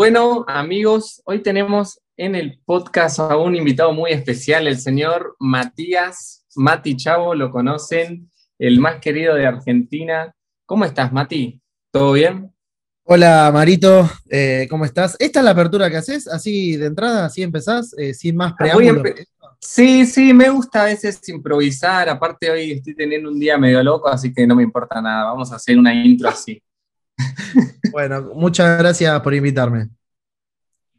Bueno, amigos, hoy tenemos en el podcast a un invitado muy especial, el señor Matías Mati Chavo, lo conocen, el más querido de Argentina. ¿Cómo estás, Mati? ¿Todo bien? Hola, Marito, eh, ¿cómo estás? ¿Esta es la apertura que haces? Así de entrada, así empezás, eh, sin más preámbulo. Sí, sí, me gusta a veces improvisar. Aparte, hoy estoy teniendo un día medio loco, así que no me importa nada. Vamos a hacer una intro así. Bueno, muchas gracias por invitarme.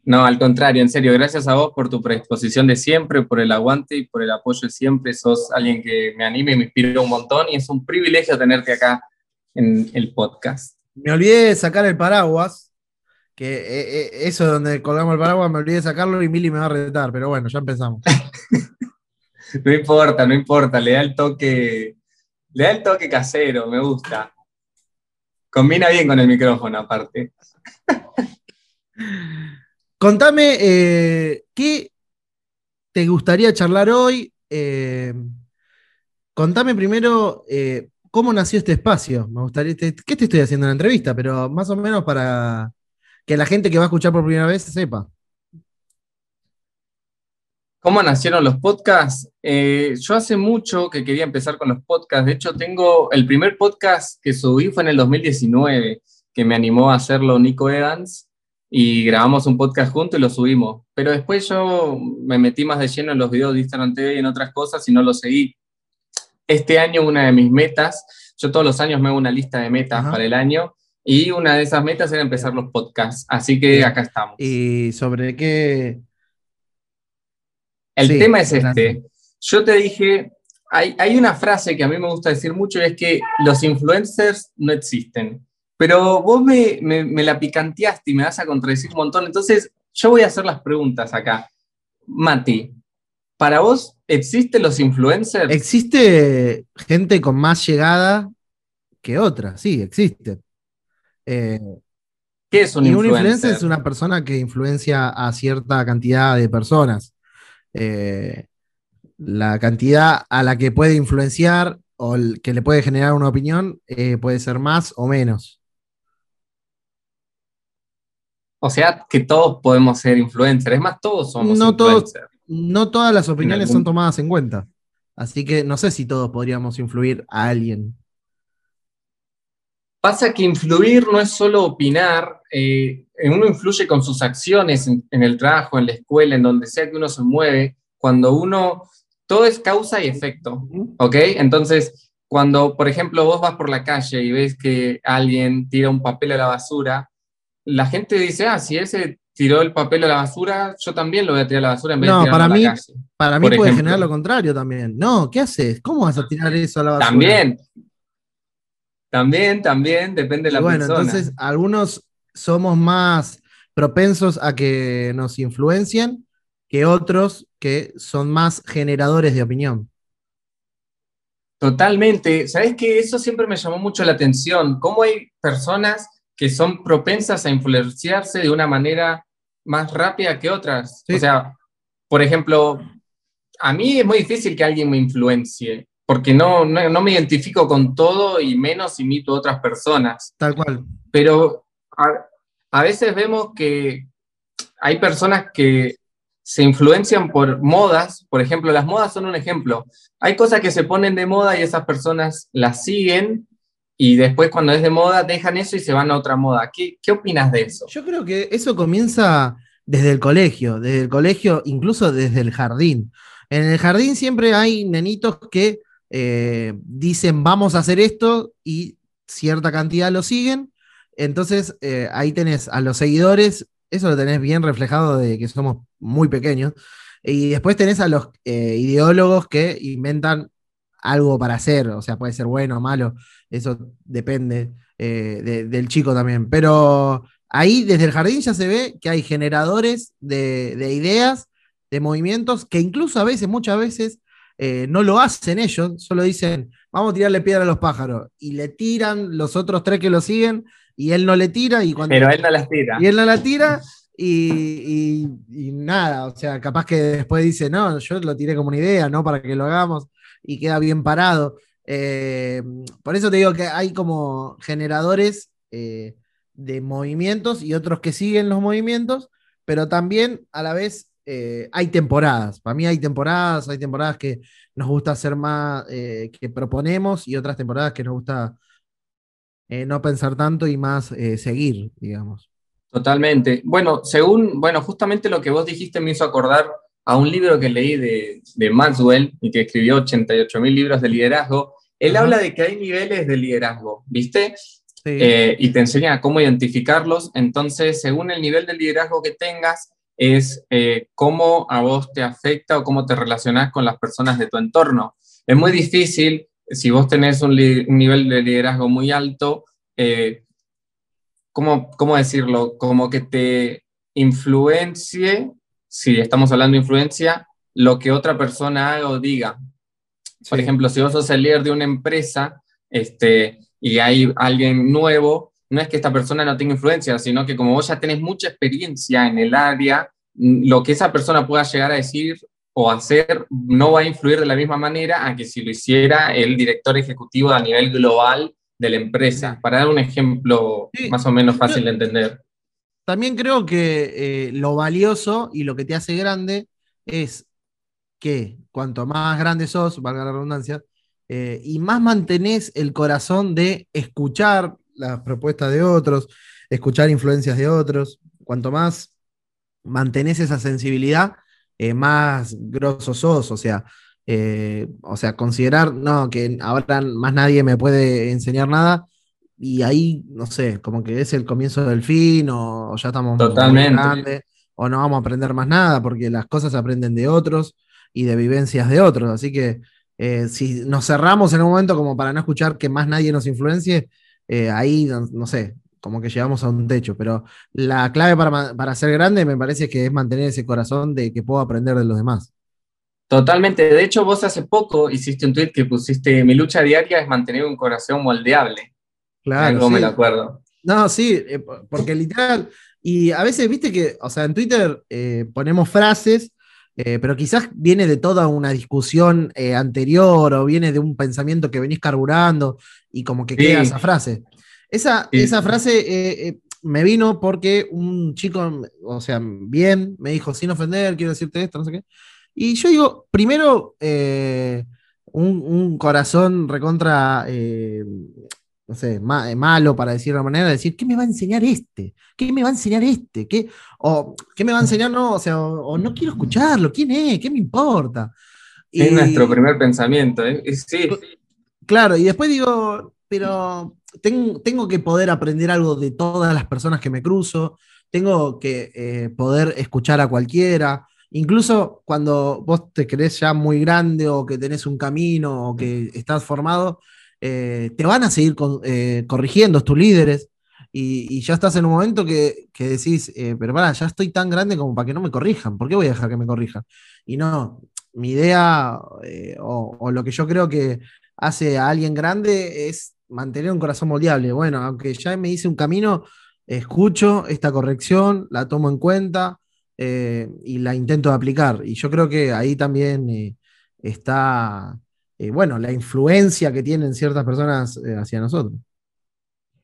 No, al contrario, en serio, gracias a vos por tu predisposición de siempre, por el aguante y por el apoyo de siempre. Sos alguien que me anima y me inspira un montón y es un privilegio tenerte acá en el podcast. Me olvidé de sacar el paraguas, que eh, eh, eso donde colgamos el paraguas, me olvidé de sacarlo y Mili me va a retar, pero bueno, ya empezamos. no importa, no importa, le da el toque, le da el toque casero, me gusta. Combina bien con el micrófono, aparte. Contame, eh, ¿qué te gustaría charlar hoy? Eh, contame primero eh, cómo nació este espacio. Me gustaría, ¿qué te estoy haciendo en la entrevista? Pero más o menos para que la gente que va a escuchar por primera vez sepa. ¿Cómo nacieron los podcasts? Eh, yo hace mucho que quería empezar con los podcasts. De hecho, tengo el primer podcast que subí fue en el 2019, que me animó a hacerlo Nico Evans y grabamos un podcast juntos y lo subimos. Pero después yo me metí más de lleno en los videos de Instagram TV y en otras cosas y no lo seguí. Este año una de mis metas, yo todos los años me hago una lista de metas para el año y una de esas metas era empezar los podcasts. Así que acá estamos. ¿Y sobre qué, el tema es este. Yo te dije, hay, hay, una frase que a mí me gusta decir mucho y es que los influencers no existen. Pero vos me, me, la picanteaste y me vas a contradecir un montón. Entonces, yo voy a hacer las preguntas acá. Mati, ¿para vos existen los influencers? Existe gente con más llegada que otra, sí, existe. Eh, ¿Qué es un influencer? Un influencer es una persona que influencia a cierta cantidad de personas. Eh, la cantidad a la que puede influenciar o que le puede generar una opinión eh, puede ser más o menos. O sea, que todos podemos ser influencers. Es más, todos somos no influencers. no todas las opiniones son tomadas en cuenta. Así que no sé si todos podríamos influir a alguien. Pasa que influir no es solo opinar, eh, uno influye con sus acciones en, el trabajo, en la escuela, en donde sea que uno se mueve, cuando uno, todo es causa y efecto, ¿ok? Entonces, cuando, por ejemplo, vos vas por la calle y ves que alguien tira un papel a la basura, la gente dice, ah, si ese tiró el papel a la basura, yo también lo voy a tirar a la basura en vez de tirarlo para a la mí, calle. Para mí puede generar lo contrario también. No, ¿qué haces? ¿Cómo vas a tirar eso a la basura? También, también, también, depende de la bueno, persona. entonces algunos somos más propensos a que nos influencien que otros que son más generadores de opinión. Totalmente. ¿Sabes que Eso siempre me llamó mucho la atención. ¿Cómo hay personas que son propensas a influenciarse de una manera más rápida que otras? O sea, por ejemplo, a mí es muy difícil que alguien me influencie porque no, no, me identifico con todo y menos imito a otras personas. Tal cual. Pero a, veces vemos que hay personas que se influencian por modas, por ejemplo, las modas son un ejemplo. Hay cosas que se ponen de moda y esas personas las siguen y después cuando es de moda dejan eso y se van a otra moda. ¿Qué, opinas de eso? Yo creo que eso comienza desde el colegio, desde el colegio, incluso desde el jardín. En el jardín siempre hay nenitos que eh, dicen vamos a hacer esto y cierta cantidad lo siguen. Entonces eh, ahí tenés a los seguidores, eso lo tenés bien reflejado de que somos muy pequeños. Y después tenés a los eh, ideólogos que inventan algo para hacer, o sea, puede ser bueno o malo, eso depende del chico también. Pero ahí desde el jardín ya se ve que hay generadores de ideas, de movimientos, que incluso a veces, muchas veces, eh, no lo hacen ellos, solo dicen, vamos a tirarle piedra a los pájaros. Y le tiran los otros tres que lo siguen y él no le tira. Y cuando, Pero él no las tira. Y él no la tira y, nada, o sea, capaz que después dice, no, yo lo tiré como una idea, no para que lo hagamos y queda bien parado. Eh, por eso te digo que hay como generadores eh, de movimientos y otros que siguen los movimientos, pero también a la vez eh, hay temporadas. Para mí hay temporadas, hay temporadas que nos gusta hacer más, eh, que proponemos y otras temporadas que nos gusta eh, no pensar tanto y más seguir, digamos. Totalmente. Bueno, según, bueno, justamente lo que vos dijiste me hizo acordar a un libro que leí de, de Maxwell y que escribió 88 mil libros de liderazgo. Él habla de que hay niveles de liderazgo, ¿viste? Eh, y te enseña cómo identificarlos. Entonces, según el nivel de liderazgo que tengas, es eh, cómo a vos te afecta o cómo te relacionás con las personas de tu entorno. Es muy difícil, si vos tenés un, nivel de liderazgo muy alto, eh, ¿cómo, ¿cómo decirlo? Como que te influencie, si estamos hablando de influencia, lo que otra persona haga o diga. Por ejemplo, si vos sos el líder de una empresa, este, y hay alguien nuevo, no es que esta persona no tenga influencia, sino que como vos ya tenés mucha experiencia en el área, mm, lo que esa persona pueda llegar a decir o hacer no va a influir de la misma manera a que si lo hiciera el director ejecutivo a nivel global de la empresa. Para dar un ejemplo más o menos fácil de entender. También creo que eh, lo valioso y lo que te hace grande es que cuanto más grande sos, valga la redundancia, eh, y más mantenés el corazón de escuchar las propuestas de otros, escuchar influencias de otros. Cuanto más mantenés esa sensibilidad, eh, más grosso sos. O sea, eh, o sea, considerar, no, que ahora más nadie me puede enseñar nada. Y ahí, no sé, como que es el comienzo del fin, o, ya estamos Totalmente. Grandes, o no vamos a aprender más nada, porque las cosas se aprenden de otros y de vivencias de otros. Así que eh, si nos cerramos en un momento como para no escuchar que más nadie nos influencie, eh, ahí, no, sé, como que llegamos a un techo. Pero la clave para, ser grande me parece que es mantener ese corazón de que puedo aprender de los demás. Totalmente. De hecho, vos hace poco hiciste un tweet que pusiste, mi lucha diaria es mantener un corazón moldeable. Claro. no me lo acuerdo. No, sí, eh, porque literal, y a veces, viste que, o sea, en Twitter ponemos frases eh, pero quizás viene de toda una discusión eh, anterior o viene de un pensamiento que venís carburando y como que queda esa frase. Esa, esa frase eh, me vino porque un chico, o sea, bien, me dijo, sin ofender, quiero decirte esto, no sé qué. Y yo digo, primero, un, un, corazón recontra no sé, eh, malo para decir de una manera, decir, ¿qué me va a enseñar este? ¿Qué me va a enseñar este? ¿Qué, o, ¿qué me va a enseñar? No, o sea, o, no quiero escucharlo, ¿quién es? ¿Qué me importa? Es nuestro primer pensamiento, ¿eh? Sí. Claro, y después digo, pero tengo, tengo, que poder aprender algo de todas las personas que me cruzo, tengo que eh, poder escuchar a cualquiera, incluso cuando vos te crees ya muy grande o que tenés un camino o que estás formado, eh, te van a seguir eh, corrigiendo tus líderes y, ya estás en un momento que, decís, eh, pero para, ya estoy tan grande como para que no me corrijan, ¿por qué voy a dejar que me corrijan? Y no, mi idea o, lo que yo creo que hace a alguien grande es mantener un corazón moldeable. Bueno, aunque ya me hice un camino, escucho esta corrección, la tomo en cuenta y la intento aplicar. Y yo creo que ahí también está eh, bueno, la influencia que tienen ciertas personas eh, hacia nosotros.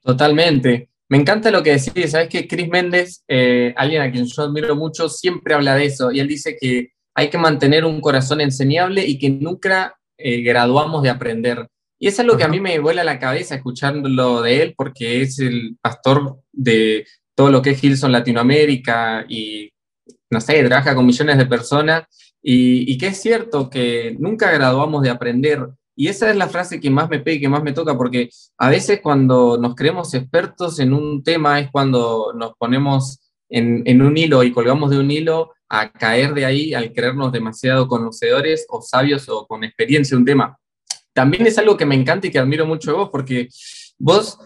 Totalmente. Me encanta lo que decís, sabes que Chris Méndez, eh, alguien a quien yo admiro mucho, siempre habla de eso y él dice que hay que mantener un corazón enseñable y que nunca graduamos de aprender. Y eso es lo que a mí me vuela la cabeza escuchándolo de él, porque es el pastor de todo lo que es Hilson Latinoamérica y, no sé, trabaja con millones de personas y, que es cierto que nunca graduamos de aprender. Y esa es la frase que más me pega y que más me toca, porque a veces cuando nos creemos expertos en un tema es cuando nos ponemos en, un hilo y colgamos de un hilo a caer de ahí al creernos demasiado conocedores o sabios o con experiencia en un tema. También es algo que me encanta y que admiro mucho de vos, porque vos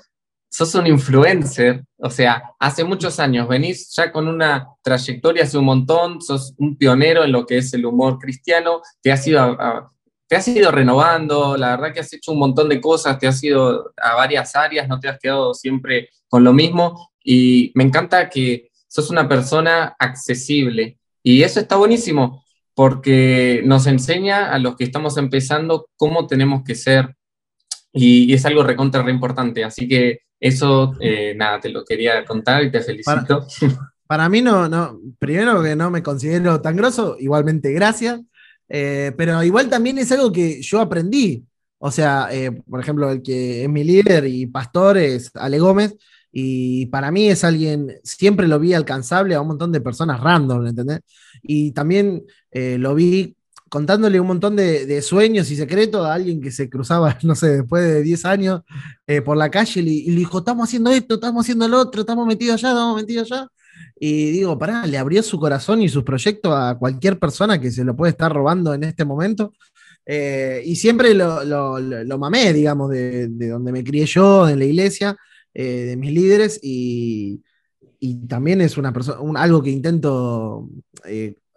sos un influencer, o sea, hace muchos años, venís ya con una trayectoria hace un montón, sos un pionero en lo que es el humor cristiano, te has ido, te has ido renovando, la verdad que has hecho un montón de cosas, te has ido a varias áreas, no te has quedado siempre con lo mismo, y me encanta que sos una persona accesible, y eso está buenísimo, porque nos enseña a los que estamos empezando cómo tenemos que ser, y, es algo recontra re importante, así que Eso, eh, nada, te lo quería contar y te felicito. Para, mí no, no, primero que no me considero tan grosso, igualmente gracias, eh, pero igual también es algo que yo aprendí. O sea, por ejemplo, el que es mi líder y pastor es Ale Gómez, y para mí es alguien, siempre lo vi alcanzable a un montón de personas random, ¿entendés? Y también eh, lo vi contándole un montón de, sueños y secretos a alguien que se cruzaba, no sé, después de 10 años eh, por la calle y, le dijo, estamos haciendo esto, estamos haciendo lo otro, estamos metidos allá, estamos metidos allá. Y digo, pará, le abrió su corazón y sus proyectos a cualquier persona que se lo puede estar robando en este momento. Eh, y siempre lo, lo, mamé, digamos, de, de, donde me crié yo, en la iglesia. Eh, de mis líderes y, también es una persona, algo que intento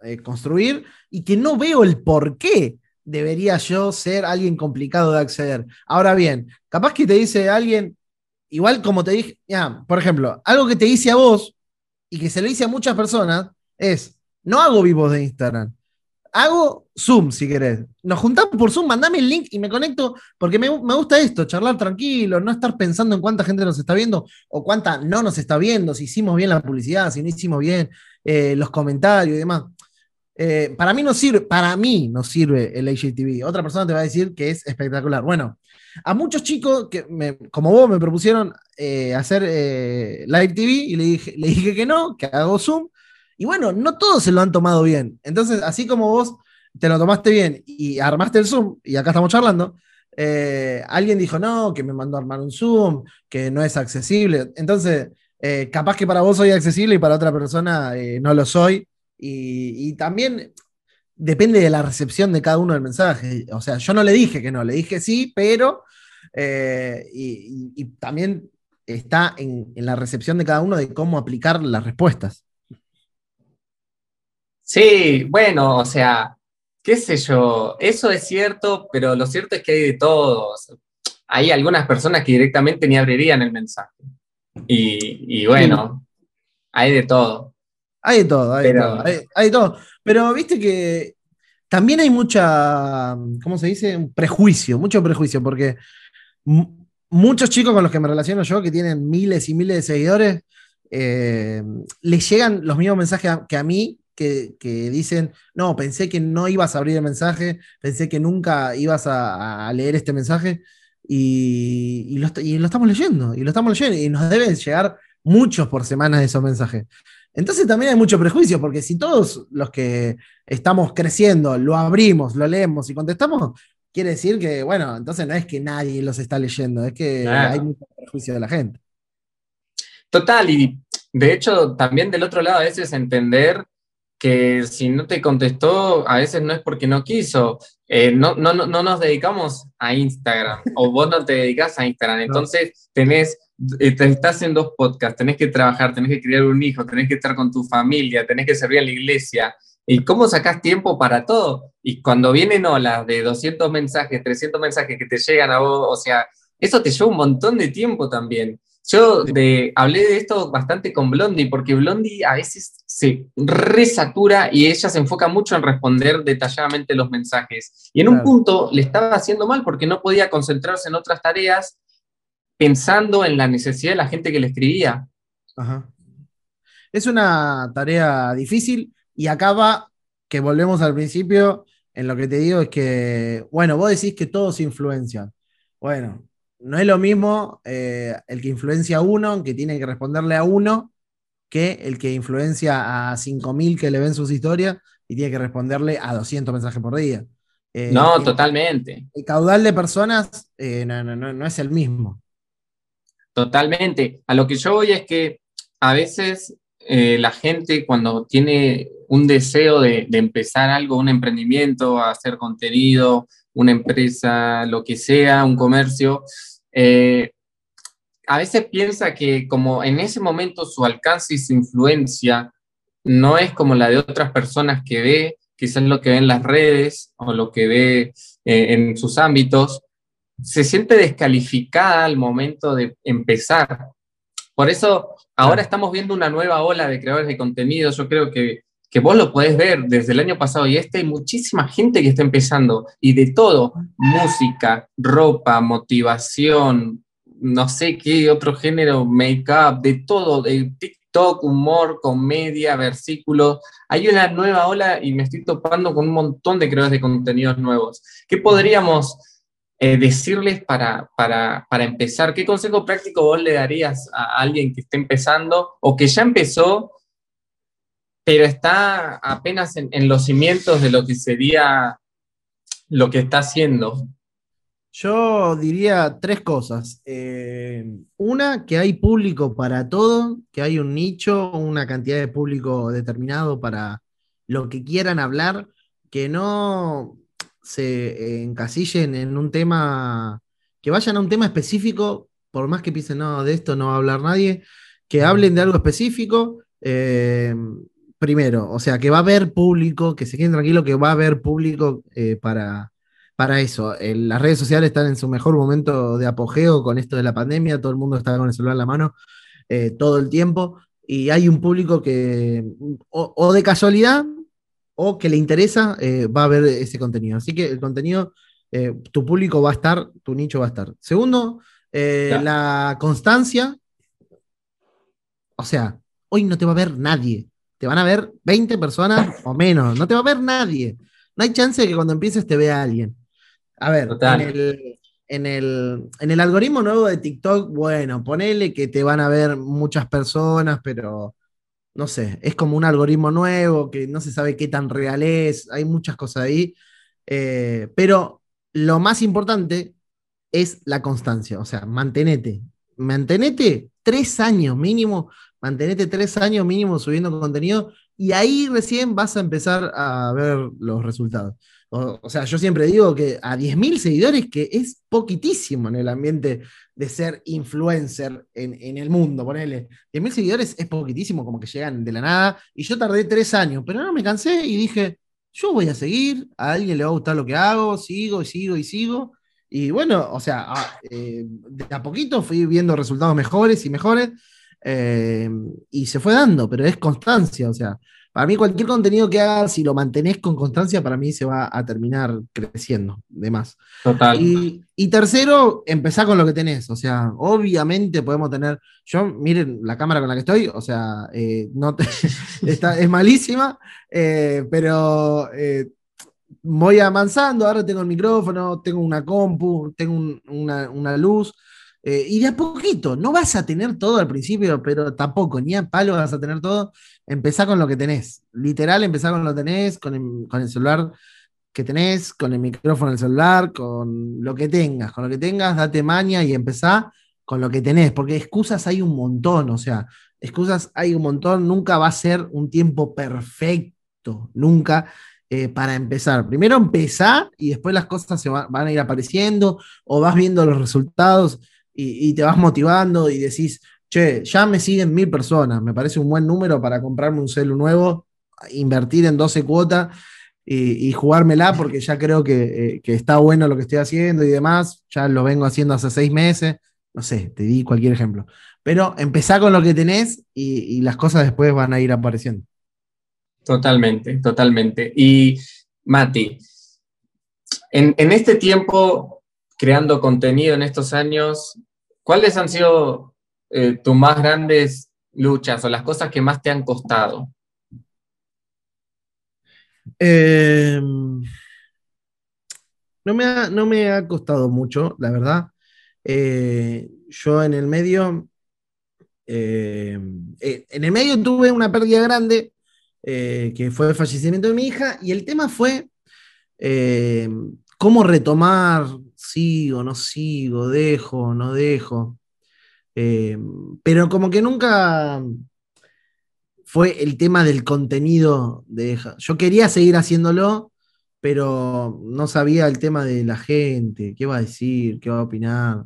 eh, construir y que no veo el por qué debería yo ser alguien complicado de acceder. Ahora bien, capaz que te dice alguien, igual como te dije, ya, por ejemplo, algo que te dice a vos y que se le dice a muchas personas es, no hago vivos de Instagram hago Zoom si querés. Nos juntamos por Zoom, mandame el link y me conecto, porque me, gusta esto, charlar tranquilo, no estar pensando en cuánta gente nos está viendo o cuánta no nos está viendo, si hicimos bien la publicidad, si no hicimos bien eh, los comentarios y demás. Eh, para mí no sirve, para mí no sirve el HGTV. Otra persona te va a decir que es espectacular. Bueno, a muchos chicos que como vos me propusieron eh, hacer live TV y le dije, le dije que no, que hago Zoom y bueno, no todos se lo han tomado bien. Entonces, así como vos te lo tomaste bien y armaste el Zoom, y acá estamos charlando, eh, alguien dijo, no, que me mandó a armar un Zoom, que no es accesible. Entonces, eh, capaz que para vos soy accesible y para otra persona eh, no lo soy. Y, también depende de la recepción de cada uno del mensaje. O sea, yo no le dije que no, le dije sí, pero... Y, también está en la recepción de cada uno de cómo aplicar las respuestas. Sí, bueno, o sea, qué sé yo, eso es cierto, pero lo cierto es que hay de todos. Hay algunas personas que directamente ni abrirían el mensaje. Y, bueno, hay de todo. Hay de todo, hay de todo, hay, de todo. Pero viste que también hay mucha, ¿cómo se dice? Un prejuicio, mucho prejuicio, porque muchos chicos con los que me relaciono yo, que tienen miles y miles de seguidores, eh, les llegan los mismos mensajes que a mí que, dicen, no, pensé que no ibas a abrir el mensaje, pensé que nunca ibas a, leer este mensaje y, lo, estamos leyendo, y lo estamos leyendo, y nos deben llegar muchos por semana de esos mensajes. Entonces también hay mucho prejuicio, porque si todos los que estamos creciendo lo abrimos, lo leemos y contestamos, quiere decir que, bueno, entonces no es que nadie los está leyendo, es que hay mucho prejuicio de la gente. Total, y de hecho también del otro lado a veces entender que si no te contestó, a veces no es porque no quiso. Eh, no, no, no, nos dedicamos a Instagram, o vos no te dedicas a Instagram. Entonces, tenés, estás en dos podcasts, tenés que trabajar, tenés que criar un hijo, tenés que estar con tu familia, tenés que servir a la iglesia. ¿Y cómo sacás tiempo para todo? Y cuando vienen olas de 200 mensajes, 300 mensajes que te llegan a vos, o sea, eso te lleva un montón de tiempo también. Yo de, hablé de esto bastante con Blondie, porque Blondie a veces se resatura y ella se enfoca mucho en responder detalladamente los mensajes. Y en un punto le estaba haciendo mal porque no podía concentrarse en otras tareas pensando en la necesidad de la gente que le escribía. Es una tarea difícil y acaba que volvemos al principio en lo que te digo es que, bueno, vos decís que todos influencian. Bueno, no es lo mismo eh, el que influencia a uno, que tiene que responderle a uno, que el que influencia a 5.000 que le ven sus historias y tiene que responderle a 200 mensajes por día. Eh, no, totalmente. El caudal de personas eh, no, es el mismo. Totalmente. A lo que yo voy es que a veces la gente cuando tiene un deseo de, de, empezar algo, un emprendimiento, hacer contenido, una empresa, lo que sea, un comercio, eh, a veces piensa que como en ese momento su alcance y su influencia no es como la de otras personas que ve, quizás lo que ve en las redes o lo que ve eh, en sus ámbitos, se siente descalificada al momento de empezar. Por eso ahora estamos viendo una nueva ola de creadores de contenido. Yo creo que que vos lo podés ver desde el año pasado y este hay muchísima gente que está empezando y de todo, música, ropa, motivación, no sé qué otro género, make-up, de todo, de TikTok, humor, comedia, versículos. Hay una nueva ola y me estoy topando con un montón de creadores de contenidos nuevos. ¿Qué podríamos eh, decirles para, para, empezar? ¿Qué consejo práctico vos le darías a alguien que esté empezando o que ya empezó, pero está apenas en, en los cimientos de lo que sería lo que está haciendo? Yo diría tres cosas. Eh, una, que hay público para todo, que hay un nicho, una cantidad de público determinado para lo que quieran hablar, que no se encasillen en un tema, que vayan a un tema específico, por más que piensen, no, de esto no va a hablar nadie, que hablen de algo específico. Eh, primero, o sea, que va a haber público, que se queden tranquilos, que va a haber público eh, para para eso. las redes sociales están en su mejor momento de apogeo con esto de la pandemia, todo el mundo está con el celular en la mano eh, todo el tiempo y hay un público que o, de casualidad o que le interesa eh, va a ver ese contenido. Así que el contenido, eh, tu público va a estar, tu nicho va a estar. Segundo, la constancia. O sea, hoy no te va a ver nadie. Te van a ver 20 personas o menos. No te va a ver nadie. No hay chance de que cuando empieces te vea alguien. A ver, en el, en, el, algoritmo nuevo de TikTok, bueno, ponele que te van a ver muchas personas, pero no sé, es como un algoritmo nuevo que no se sabe qué tan real es, hay muchas cosas ahí, eh, pero lo más importante es la constancia, o sea, mantenete, mantenete tres años mínimo, mantenete tres años mínimo subiendo contenido y ahí recién vas a empezar a ver los resultados. O, sea, yo siempre digo que a 10.000 seguidores, que es poquitísimo en el ambiente de ser influencer en, el mundo, ponele. 10.000 seguidores es poquitísimo, como que llegan de la nada. Y yo tardé tres años, pero no me cansé y dije, yo voy a seguir, a alguien le va a gustar lo que hago, sigo y sigo y sigo. Y bueno, o sea, eh, de a poquito fui viendo resultados mejores y mejores. Eh, y se fue dando, pero es constancia, o sea, para mí cualquier contenido que hagas, si lo mantenés con constancia, para mí se va a terminar creciendo, de más. Total. Y, tercero, empezar con lo que tenés. O sea, obviamente podemos tener. Yo, miren la cámara con la que estoy, o sea, eh, no está, es malísima, eh, pero eh, voy avanzando. Ahora tengo el micrófono, tengo una compu, tengo una, una luz. Eh, y de a poquito, no vas a tener todo al principio, pero tampoco, ni a palo vas a tener todo. Empezá con lo que tenés. Literal, empezá con lo que tenés, con el, celular que tenés, con el micrófono del celular, con lo que tengas. Con lo que tengas, date maña y empezá con lo que tenés, porque excusas hay un montón, o sea, excusas hay un montón, nunca va a ser un tiempo perfecto, nunca. Eh, para empezar. Primero empezá y después las cosas se van a ir apareciendo o vas viendo los resultados y, te vas motivando y decís, che, ya me siguen mil personas, me parece un buen número para comprarme un celu nuevo, invertir en 12 cuotas y, jugármela porque ya creo eh, que, está bueno lo que estoy haciendo y demás, ya lo vengo haciendo hace seis meses, no sé, te di cualquier ejemplo. Pero empezá con lo que tenés y, las cosas después van a ir apareciendo. Totalmente, totalmente. Y Mati, en este tiempo creando contenido en estos años, ¿cuáles han sido eh, tus más grandes luchas o las cosas que más te han costado? Em, no, me ha, no, me ha, costado mucho, la verdad. Eh, yo en el medio, em, eh, en el medio tuve una pérdida grande, que fue el fallecimiento de mi hija, y el tema fue em, cómo retomar sigo, no sigo, dejo, no dejo. Eh, pero como que nunca fue el tema del contenido Yo quería seguir haciéndolo, pero no sabía el tema de la gente, qué va a decir, qué va a opinar.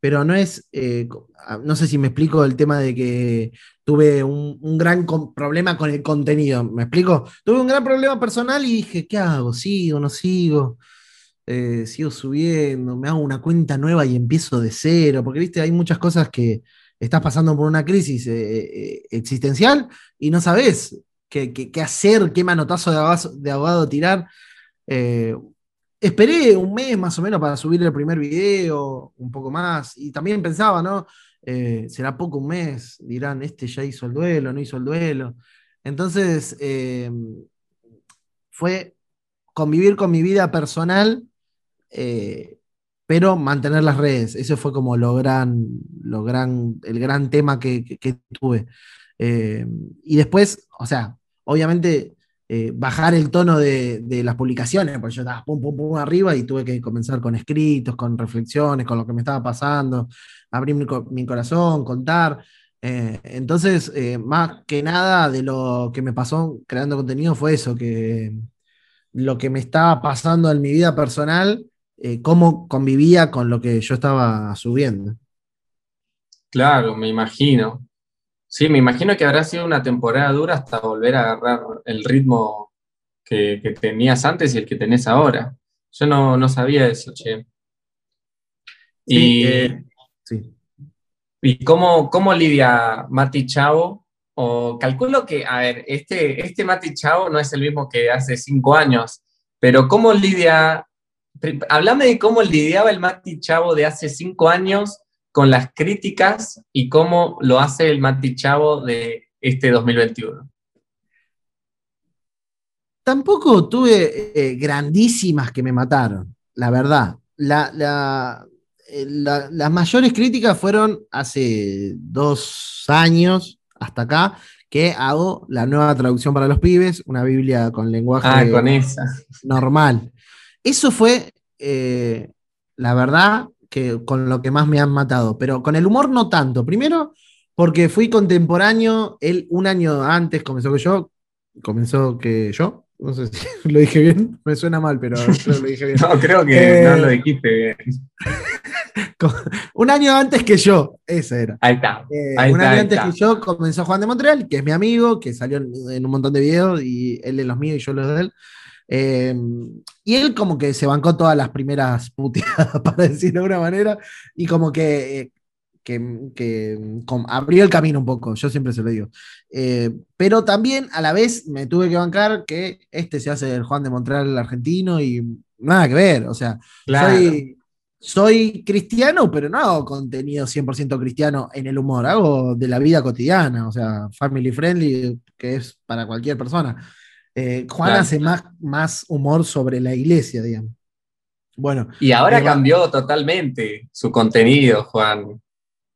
Pero no es, eh, ah, no sé si me explico el tema de que tuve un, un gran problema con el contenido. ¿Me explico? Tuve un gran problema personal y dije, ¿qué hago? ¿Sigo? ¿No sigo? Eh, sigo subiendo, me hago una cuenta nueva y empiezo de cero, porque viste, hay muchas cosas que estás pasando por una crisis eh, eh, existencial y no sabes qué, hacer, qué manotazo de abogado, tirar. esperé un mes más o menos para subir el primer video, un poco más, y también pensaba, ¿no? Será poco un mes, dirán, este ya hizo el duelo, no hizo el duelo. Entonces, fue convivir con mi vida personal, eh, pero mantener las redes. Ese fue como lo gran, lo gran, el gran tema que, tuve. y después, o sea, obviamente bajar el tono de, las publicaciones, porque yo estaba pum, pum, pum arriba y tuve que comenzar con escritos, con reflexiones, con lo que me estaba pasando, abrir mi, corazón, contar. Eh, entonces, eh, más que nada de lo que me pasó creando contenido fue eso, que lo que me estaba pasando en mi vida personal, eh, cómo convivía con lo que yo estaba subiendo. Claro, me imagino. Sí, me imagino que habrá sido una temporada dura hasta volver a agarrar el ritmo que, tenías antes y el que tenés ahora. Yo no, sabía eso, che. y, ¿Y cómo, cómo lidia Mati Chavo? O calculo que, a ver, este, este Mati Chavo no es el mismo que hace cinco años, pero ¿cómo lidia? Háblame de cómo lidiaba el Mati Chavo de hace cinco años con las críticas y cómo lo hace el Mati Chavo de este 2021. Tampoco tuve eh, grandísimas que me mataron, la verdad. La, la, eh, las mayores críticas fueron hace dos años hasta acá, que hago la nueva traducción para los pibes, una Biblia con lenguaje ah, con esa. normal. Eso fue, eh, la verdad, que con lo que más me han matado, pero con el humor no tanto. Primero, porque fui contemporáneo, él un año antes comenzó que yo, comenzó que yo, no sé si lo dije bien, me suena mal, pero creo lo dije bien. no, creo que no lo dijiste bien. un año antes que yo, ese era. Ahí está. Eh, un año antes que yo comenzó Juan de Montreal, que es mi amigo, que salió en, un montón de videos, y él de los míos y yo los de él. Eh, y él como que se bancó todas las primeras puteadas, para decirlo de alguna manera, y como que, eh, que, abrió el camino un poco, yo siempre se lo digo. pero también a la vez me tuve que bancar que este se hace el Juan de Montreal argentino y nada que ver, o sea, soy, soy cristiano, pero no hago contenido 100% cristiano en el humor, hago de la vida cotidiana, o sea, family friendly, que es para cualquier persona. Eh, Juan hace más, más humor sobre la iglesia, digamos. Bueno. Y ahora cambió totalmente su contenido, Juan.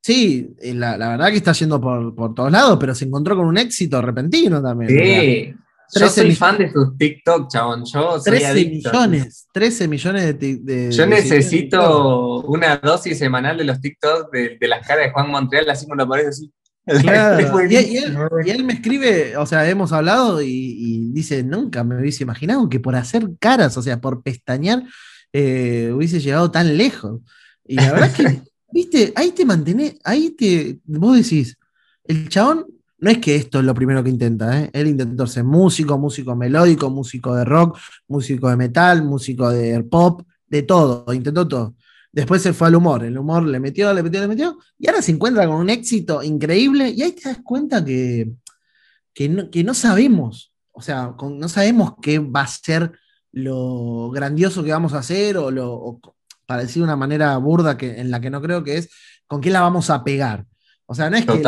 Sí, eh, la, verdad que está yendo por, por, todos lados, pero se encontró con un éxito repentino también. Sí, yo soy fan de sus TikTok, chabón. Yo 13 millones, 13 millones de, Yo necesito una dosis semanal de los TikTok de, las caras de Juan Montreal, así como lo parece así. Y, él, me escribe, o sea, hemos hablado y, dice, nunca me hubiese imaginado que por hacer caras, o sea, por pestañear, eh, hubiese llegado tan lejos. Y la verdad es que, viste, ahí te mantenés, ahí te, vos decís, el chabón no es que esto es lo primero que intenta, ¿eh? él intentó ser músico, músico melódico, músico de rock, músico de metal, músico de pop, de todo, intentó todo. Después se fue al humor, el humor le metió, le metió, le metió, y ahora se encuentra con un éxito increíble, y ahí te das cuenta que, que, no, sabemos, o sea, no sabemos qué va a ser lo grandioso que vamos a hacer, o, lo, para decir de una manera burda que, en la que no creo que es, con qué la vamos a pegar. O sea, no es que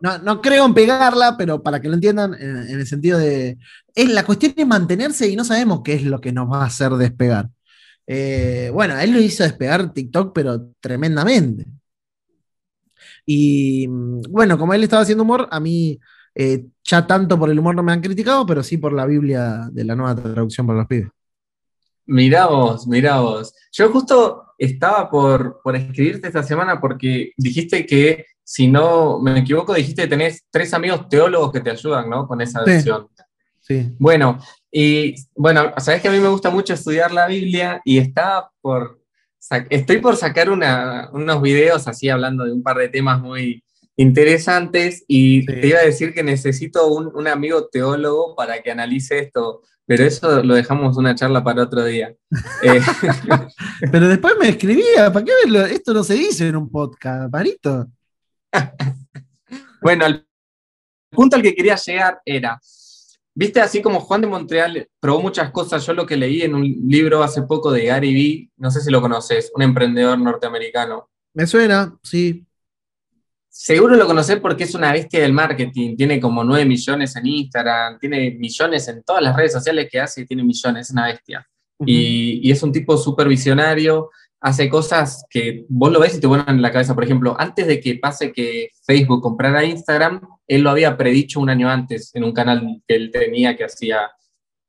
no, creo en pegarla, pero para que lo entiendan, en, el sentido de. Es, la cuestión es mantenerse y no sabemos qué es lo que nos va a hacer despegar. Eh, bueno, él lo hizo despegar TikTok, pero tremendamente. Y bueno, como él estaba haciendo humor, a mí eh, ya tanto por el humor no me han criticado, pero sí por la Biblia de la nueva traducción para los pibes. Mirá vos, mirá vos. Yo justo estaba por, por escribirte esta semana porque dijiste que si no me equivoco, dijiste que tenés tres amigos teólogos que te ayudan, ¿no? Con esa versión. Sí. Bueno, y bueno, sabes que a mí me gusta mucho estudiar la Biblia y está por, estoy por sacar unos videos así hablando de un par de temas muy interesantes y te iba a decir que necesito un, amigo teólogo para que analice esto, pero eso lo dejamos una charla para otro día. Eh, pero después me escribía, ¿para qué verlo? Esto no se dice en un podcast, Parito. bueno, el punto al que quería llegar era, Viste, así como Juan de Montreal probó muchas cosas, yo lo que leí en un libro hace poco de Gary Vee, no sé si lo conoces, un emprendedor norteamericano. Me suena, sí. Seguro lo conoces porque es una bestia del marketing, tiene como 9 millones en Instagram, tiene millones en todas las redes sociales que hace, tiene millones, es una bestia. y, y, es un tipo súper visionario, hace cosas que vos lo ves y te vuelan en la cabeza. Por ejemplo, antes de que pase que Facebook comprara Instagram, él lo había predicho un año antes en un canal que él tenía que hacía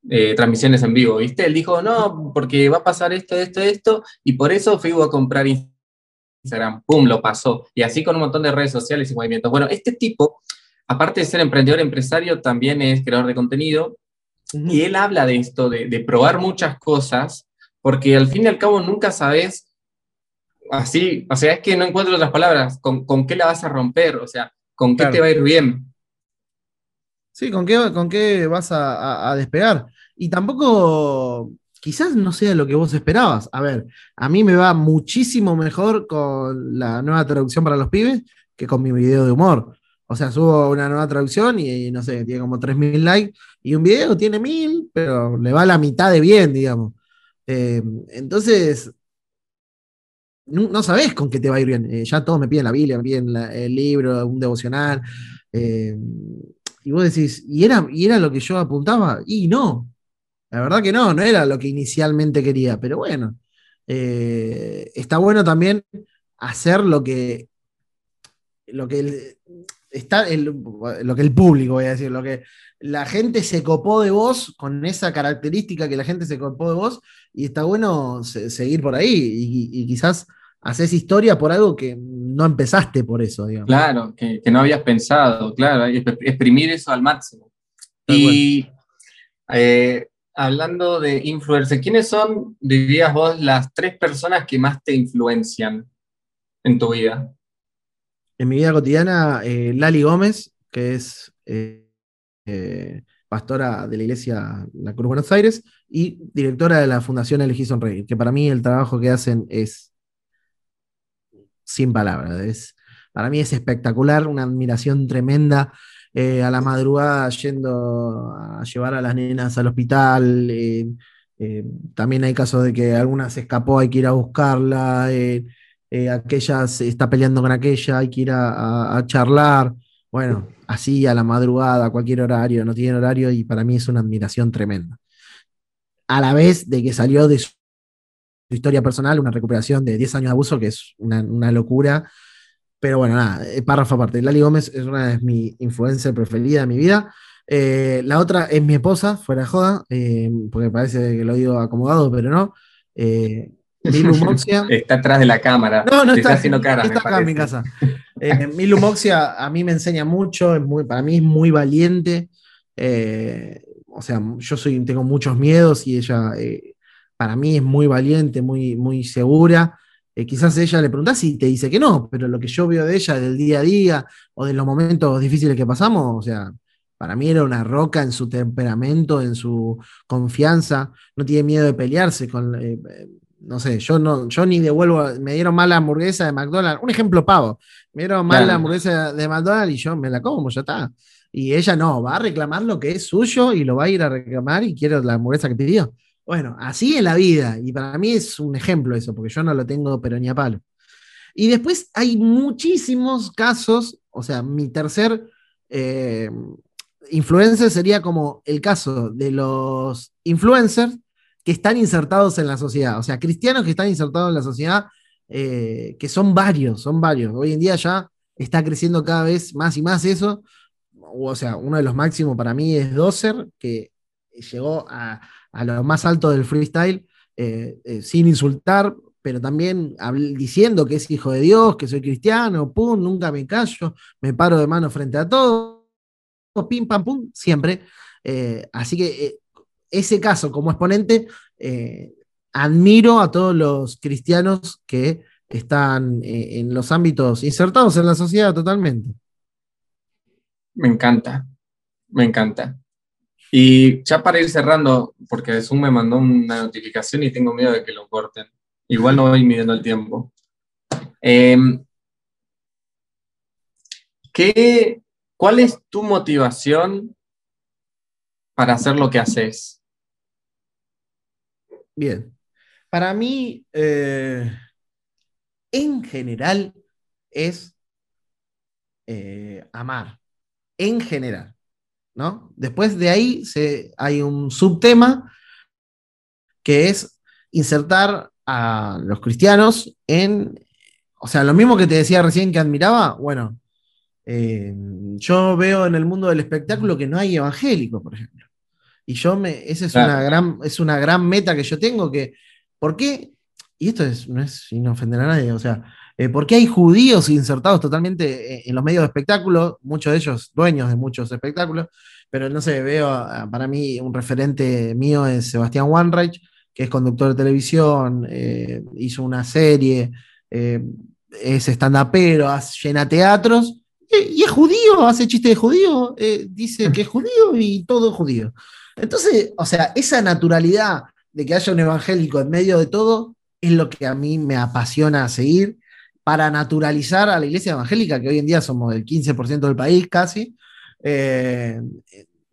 eh, transmisiones en vivo, ¿viste? Él dijo, no, porque va a pasar esto, esto, esto, y por eso va a comprar Instagram. ¡Pum! Lo pasó. Y así con un montón de redes sociales y movimientos. Bueno, este tipo, aparte de ser emprendedor empresario, también es creador de contenido. Y él habla de esto, de, de probar muchas cosas, porque al fin y al cabo nunca sabes así, o sea, es que no encuentro otras palabras, ¿con, con qué la vas a romper? O sea, ¿con qué te va a ir bien? Sí, ¿con qué, con qué vas a, despegar? Y tampoco, quizás no sea lo que vos esperabas. A ver, a mí me va muchísimo mejor con la nueva traducción para los pibes que con mi video de humor. O sea, subo una nueva traducción y, no sé, tiene como 3.000 likes y un video tiene 1.000, pero le va la mitad de bien, digamos. Eh, entonces, no, sabes con qué te va a ir bien. Eh, ya todos me piden la Biblia, me piden el libro, un devocional. Eh, y vos decís, ¿y era, ¿y era lo que yo apuntaba? Y no, la verdad que no, no era lo que inicialmente quería, pero bueno, eh, está bueno también hacer lo que, lo que el, está lo que el público, voy a decir, lo que la gente se copó de vos con esa característica que la gente se copó de vos y está bueno seguir por ahí y, quizás haces historia por algo que no empezaste por eso, digamos. Claro, que, no habías pensado, claro, exprimir eso al máximo. y eh, hablando de influencers, ¿quiénes son, dirías vos, las tres personas que más te influencian en tu vida? En mi vida cotidiana, eh, Lali Gómez, que es eh, pastora de la iglesia La Cruz Buenos Aires y directora de la Fundación Elegí Sonreír, que para mí el trabajo que hacen es sin palabras. Es, para mí es espectacular, una admiración tremenda. Eh, a la madrugada yendo a llevar a las nenas al hospital. Eh, eh, también hay casos de que alguna se escapó, hay que ir a buscarla. aquella se está peleando con aquella, hay que ir a charlar. Bueno, así a la madrugada, a cualquier horario, no tiene horario y para mí es una admiración tremenda. A la vez de que salió de su historia personal, una recuperación de 10 años de abuso, que es una, locura. Pero bueno, nada, eh, párrafo aparte. Lali Gómez es una de mis influencers preferidas de mi vida. Eh, la otra es mi esposa, fuera de joda, eh, porque parece que lo digo acomodado, pero no. Moxia. Está atrás de la cámara. No, no está, haciendo cara. Está acá en mi casa. Eh, Milu Moxia a mí me enseña mucho, es muy, para mí es muy valiente. Eh, o sea, yo soy, tengo muchos miedos y ella eh, para mí es muy valiente, muy, muy segura. quizás ella le preguntás y te dice que no, pero lo que yo veo de ella del día a día o de los momentos difíciles que pasamos, o sea, para mí era una roca en su temperamento, en su confianza, no tiene miedo de pelearse con no sé, yo no, yo ni devuelvo, me dieron mal la hamburguesa de McDonald's, un ejemplo pavo, me dieron mal la hamburguesa de McDonald's y yo me la como, ya está. Y ella no, va a reclamar lo que es suyo y lo va a ir a reclamar y quiere la hamburguesa que pidió. Bueno, así en la vida, y para mí es un ejemplo eso, porque yo no lo tengo pero ni a palo. Y después hay muchísimos casos, o sea, mi tercer eh, influencer sería como el caso de los influencers que están insertados en la sociedad. O sea, cristianos que están insertados en la sociedad, eh, que son varios, son varios. Hoy en día ya está creciendo cada vez más y más eso. O sea, uno de los máximos para mí es Dozer, que llegó a, lo más alto del freestyle eh, eh, sin insultar, pero también diciendo que es hijo de Dios, que soy cristiano, pum, nunca me callo, me paro de mano frente a todos, pim, pam, pum, siempre. así que ese caso como exponente, eh, admiro a todos los cristianos que están eh, en los ámbitos insertados en la sociedad totalmente. Me encanta, me encanta. Y ya para ir cerrando, porque Zoom me mandó una notificación y tengo miedo de que lo corten. Igual no voy midiendo el tiempo. Em, ¿qué, ¿Cuál es tu motivación para hacer lo que haces? Bien. Para mí, eh, en general, es eh, amar. En general. ¿no? Después de ahí se, hay un subtema que es insertar a los cristianos en, o sea, lo mismo que te decía recién que admiraba, bueno, eh, yo veo en el mundo del espectáculo que no hay evangélicos, por ejemplo. Y yo me, esa es, una gran, es una gran meta que yo tengo, que, ¿por qué? Y esto es, no es sin ofender a nadie, o sea, eh, ¿por qué hay judíos insertados totalmente en los medios de espectáculo? Muchos de ellos dueños de muchos espectáculos, pero no sé, veo, para mí un referente mío es Sebastián Wanreich, que es conductor de televisión, eh, hizo una serie, eh, es stand-upero, llena teatros, y, es judío, hace chiste de judío, eh, dice que es judío y todo es judío. Entonces, o sea, esa naturalidad de que haya un evangélico en medio de todo es lo que a mí me apasiona seguir para naturalizar a la iglesia evangélica, que hoy en día somos el 15% del país casi,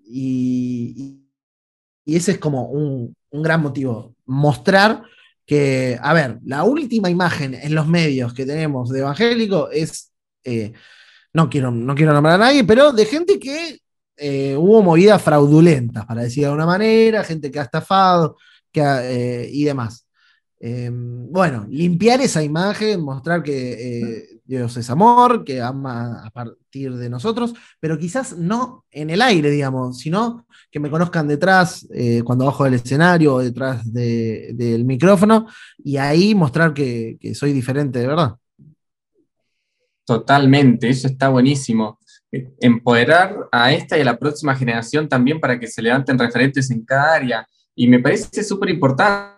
y, y, ese es como un, un gran motivo, mostrar que, a ver, la última imagen en los medios que tenemos de evangélico es, eh, no, quiero, no quiero nombrar a nadie, pero de gente que eh, hubo movidas fraudulentas, para decir de alguna manera, gente que ha estafado que eh, y demás. Em, bueno, limpiar esa imagen, mostrar que eh, Dios es amor, que ama a partir de nosotros, pero quizás no en el aire, digamos, sino que me conozcan detrás, cuando bajo del escenario o detrás del micrófono, y ahí mostrar que, soy diferente de verdad. Totalmente, eso está buenísimo. Empoderar a esta y a la próxima generación también para que se levanten referentes en cada área. Y me parece súper importante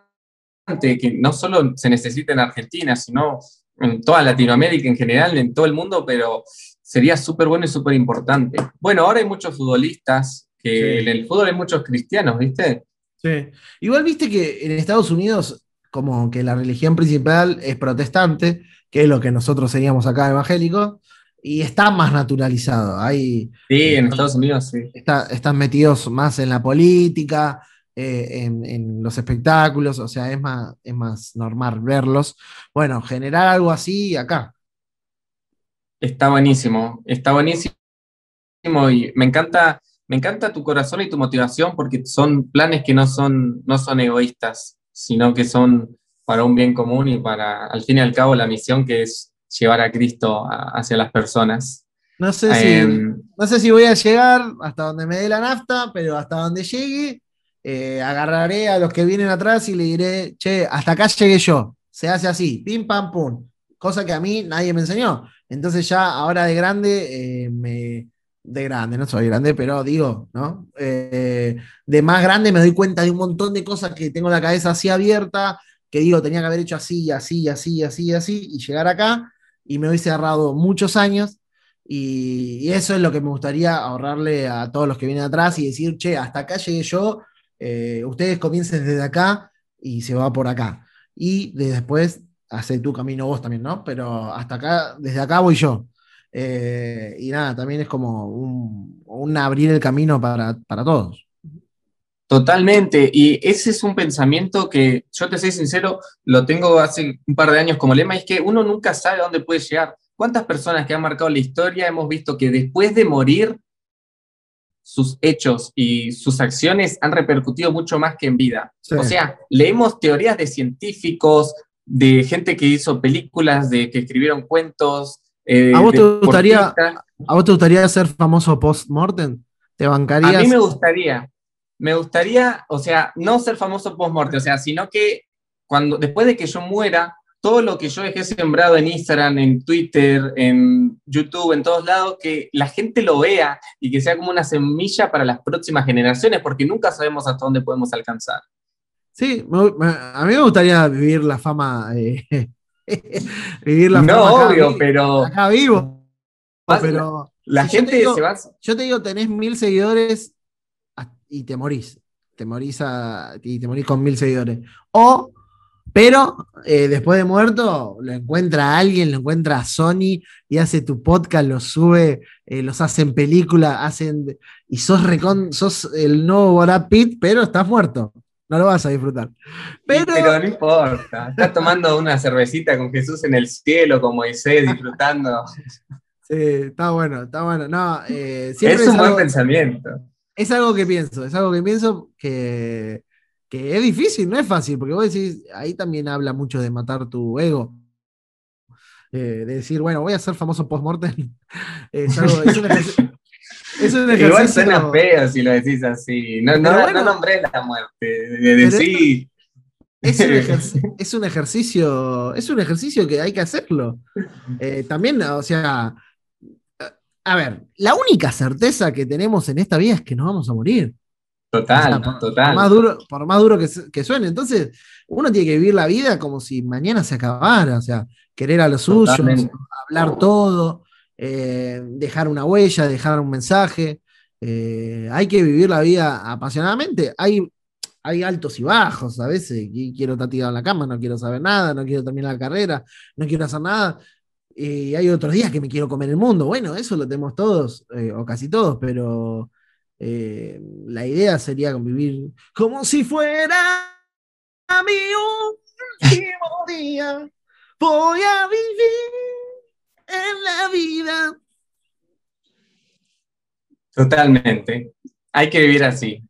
que no solo se necesita en Argentina, sino en toda Latinoamérica en general, en todo el mundo, pero sería súper bueno y súper importante. Bueno, ahora hay muchos futbolistas, que en el fútbol hay muchos cristianos, ¿viste? Sí. Igual viste que en Estados Unidos, como que la religión principal es protestante, que es lo que nosotros seríamos acá evangélicos, y está más naturalizado. Hay, sí, en Estados Unidos sí. están metidos más en la política, eh, en, los espectáculos, o sea, es más, es más normal verlos. Bueno, generar algo así acá. Está buenísimo, está buenísimo y me encanta, me encanta tu corazón y tu motivación porque son planes que no son, no son egoístas, sino que son para un bien común y para, al fin y al cabo, la misión que es llevar a Cristo hacia las personas. No sé, si, em, no sé si voy a llegar hasta donde me dé la nafta, pero hasta donde llegue, eh, agarraré a los que vienen atrás y le diré, che, hasta acá llegué yo. Se hace así, pim, pam, pum. Cosa que a mí nadie me enseñó. Entonces ya ahora de grande, eh, me, de grande, no soy grande, pero digo, ¿no? Eh, de más grande me doy cuenta de un montón de cosas que tengo la cabeza así abierta, que digo, tenía que haber hecho así, así, así, así, así, y llegar acá, y me hubiese ahorrado muchos años, y, eso es lo que me gustaría ahorrarle a todos los que vienen atrás y decir, che, hasta acá llegué yo, eh, ustedes comiencen desde acá y se va por acá. Y después hace tu camino vos también, ¿no? Pero hasta acá, desde acá voy yo. Eh, y nada, también es como un, abrir el camino para, todos. Totalmente, y ese es un pensamiento que yo te soy sincero, lo tengo hace un par de años como lema, y es que uno nunca sabe a dónde puede llegar. ¿Cuántas personas que han marcado la historia hemos visto que después de morir sus hechos y sus acciones han repercutido mucho más que en vida. O sea, leemos teorías de científicos, de gente que hizo películas, de que escribieron cuentos. Eh, ¿A, vos te gustaría, ¿A vos te gustaría ser famoso post-mortem? ¿Te bancarías? A mí me gustaría. Me gustaría, o sea, no ser famoso post-mortem, o sea, sino que cuando, después de que yo muera, todo lo que yo dejé sembrado en Instagram, en Twitter, en YouTube, en todos lados, que la gente lo vea y que sea como una semilla para las próximas generaciones, porque nunca sabemos hasta dónde podemos alcanzar. Sí, a mí me gustaría vivir la fama. Eh, vivir la no, obvio, pero. Acá vivo. Pero. La gente se va. Yo te digo, tenés mil seguidores y te morís. Te morís, y te morís con mil seguidores. O Pero eh, después de muerto, lo encuentra alguien, lo encuentra a Sony y hace tu podcast, los sube, eh, los hacen película, hacen. Y sos, sos el nuevo Brad Pitt, pero estás muerto. No lo vas a disfrutar. Pero, no importa. Estás tomando una cervecita con Jesús en el cielo, como Moisés, disfrutando. Sí, está bueno, está bueno. No, eh, es un buen pensamiento. Es algo que pienso, es algo que pienso que, es difícil, no es fácil, porque vos decís, ahí también habla mucho de matar tu ego. Eh, de decir, bueno, voy a ser famoso post-mortem. es, algo, es, un ejercicio, es un ejercicio. Igual suena feo si lo decís así. No, no, no nombré la muerte. De decir. Es un, es un, ejercicio, es un ejercicio que hay que hacerlo. Eh, también, o sea, a ver, la única certeza que tenemos en esta vida es que nos vamos a morir. Total, total. Por más duro, por más duro que, suene. Entonces, uno tiene que vivir la vida como si mañana se acabara. O sea, querer a los suyos, hablar todo, eh, dejar una huella, dejar un mensaje. Eh, hay que vivir la vida apasionadamente. Hay, hay altos y bajos a veces. Quiero estar tirado en la cama, no quiero saber nada, no quiero terminar la carrera, no quiero hacer nada. Y hay otros días que me quiero comer el mundo. Bueno, eso lo tenemos todos, eh, o casi todos, pero eh, la idea sería convivir como si fuera mi último día. Voy a vivir en la vida. Totalmente. Hay que vivir así.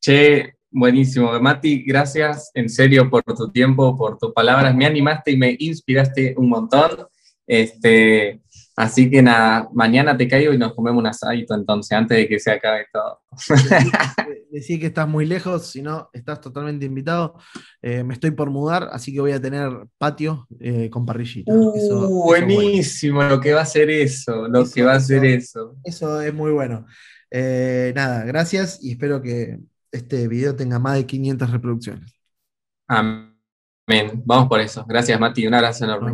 Che, buenísimo. Mati, gracias en serio por tu tiempo, por tus palabras. Me animaste y me inspiraste un montón. Este, así que nada, mañana te caigo y nos comemos un asadito entonces, antes de que se acabe todo. Decir que estás muy lejos, si no, estás totalmente invitado. Eh, me estoy por mudar, así que voy a tener patio eh, con parrillita. Uh, buenísimo lo que va a ser eso, lo que va a ser eso. Eso es muy bueno. Eh, nada, gracias y espero que este video tenga más de 500 reproducciones. Amén. Vamos por eso. Gracias, Mati. Un abrazo enorme.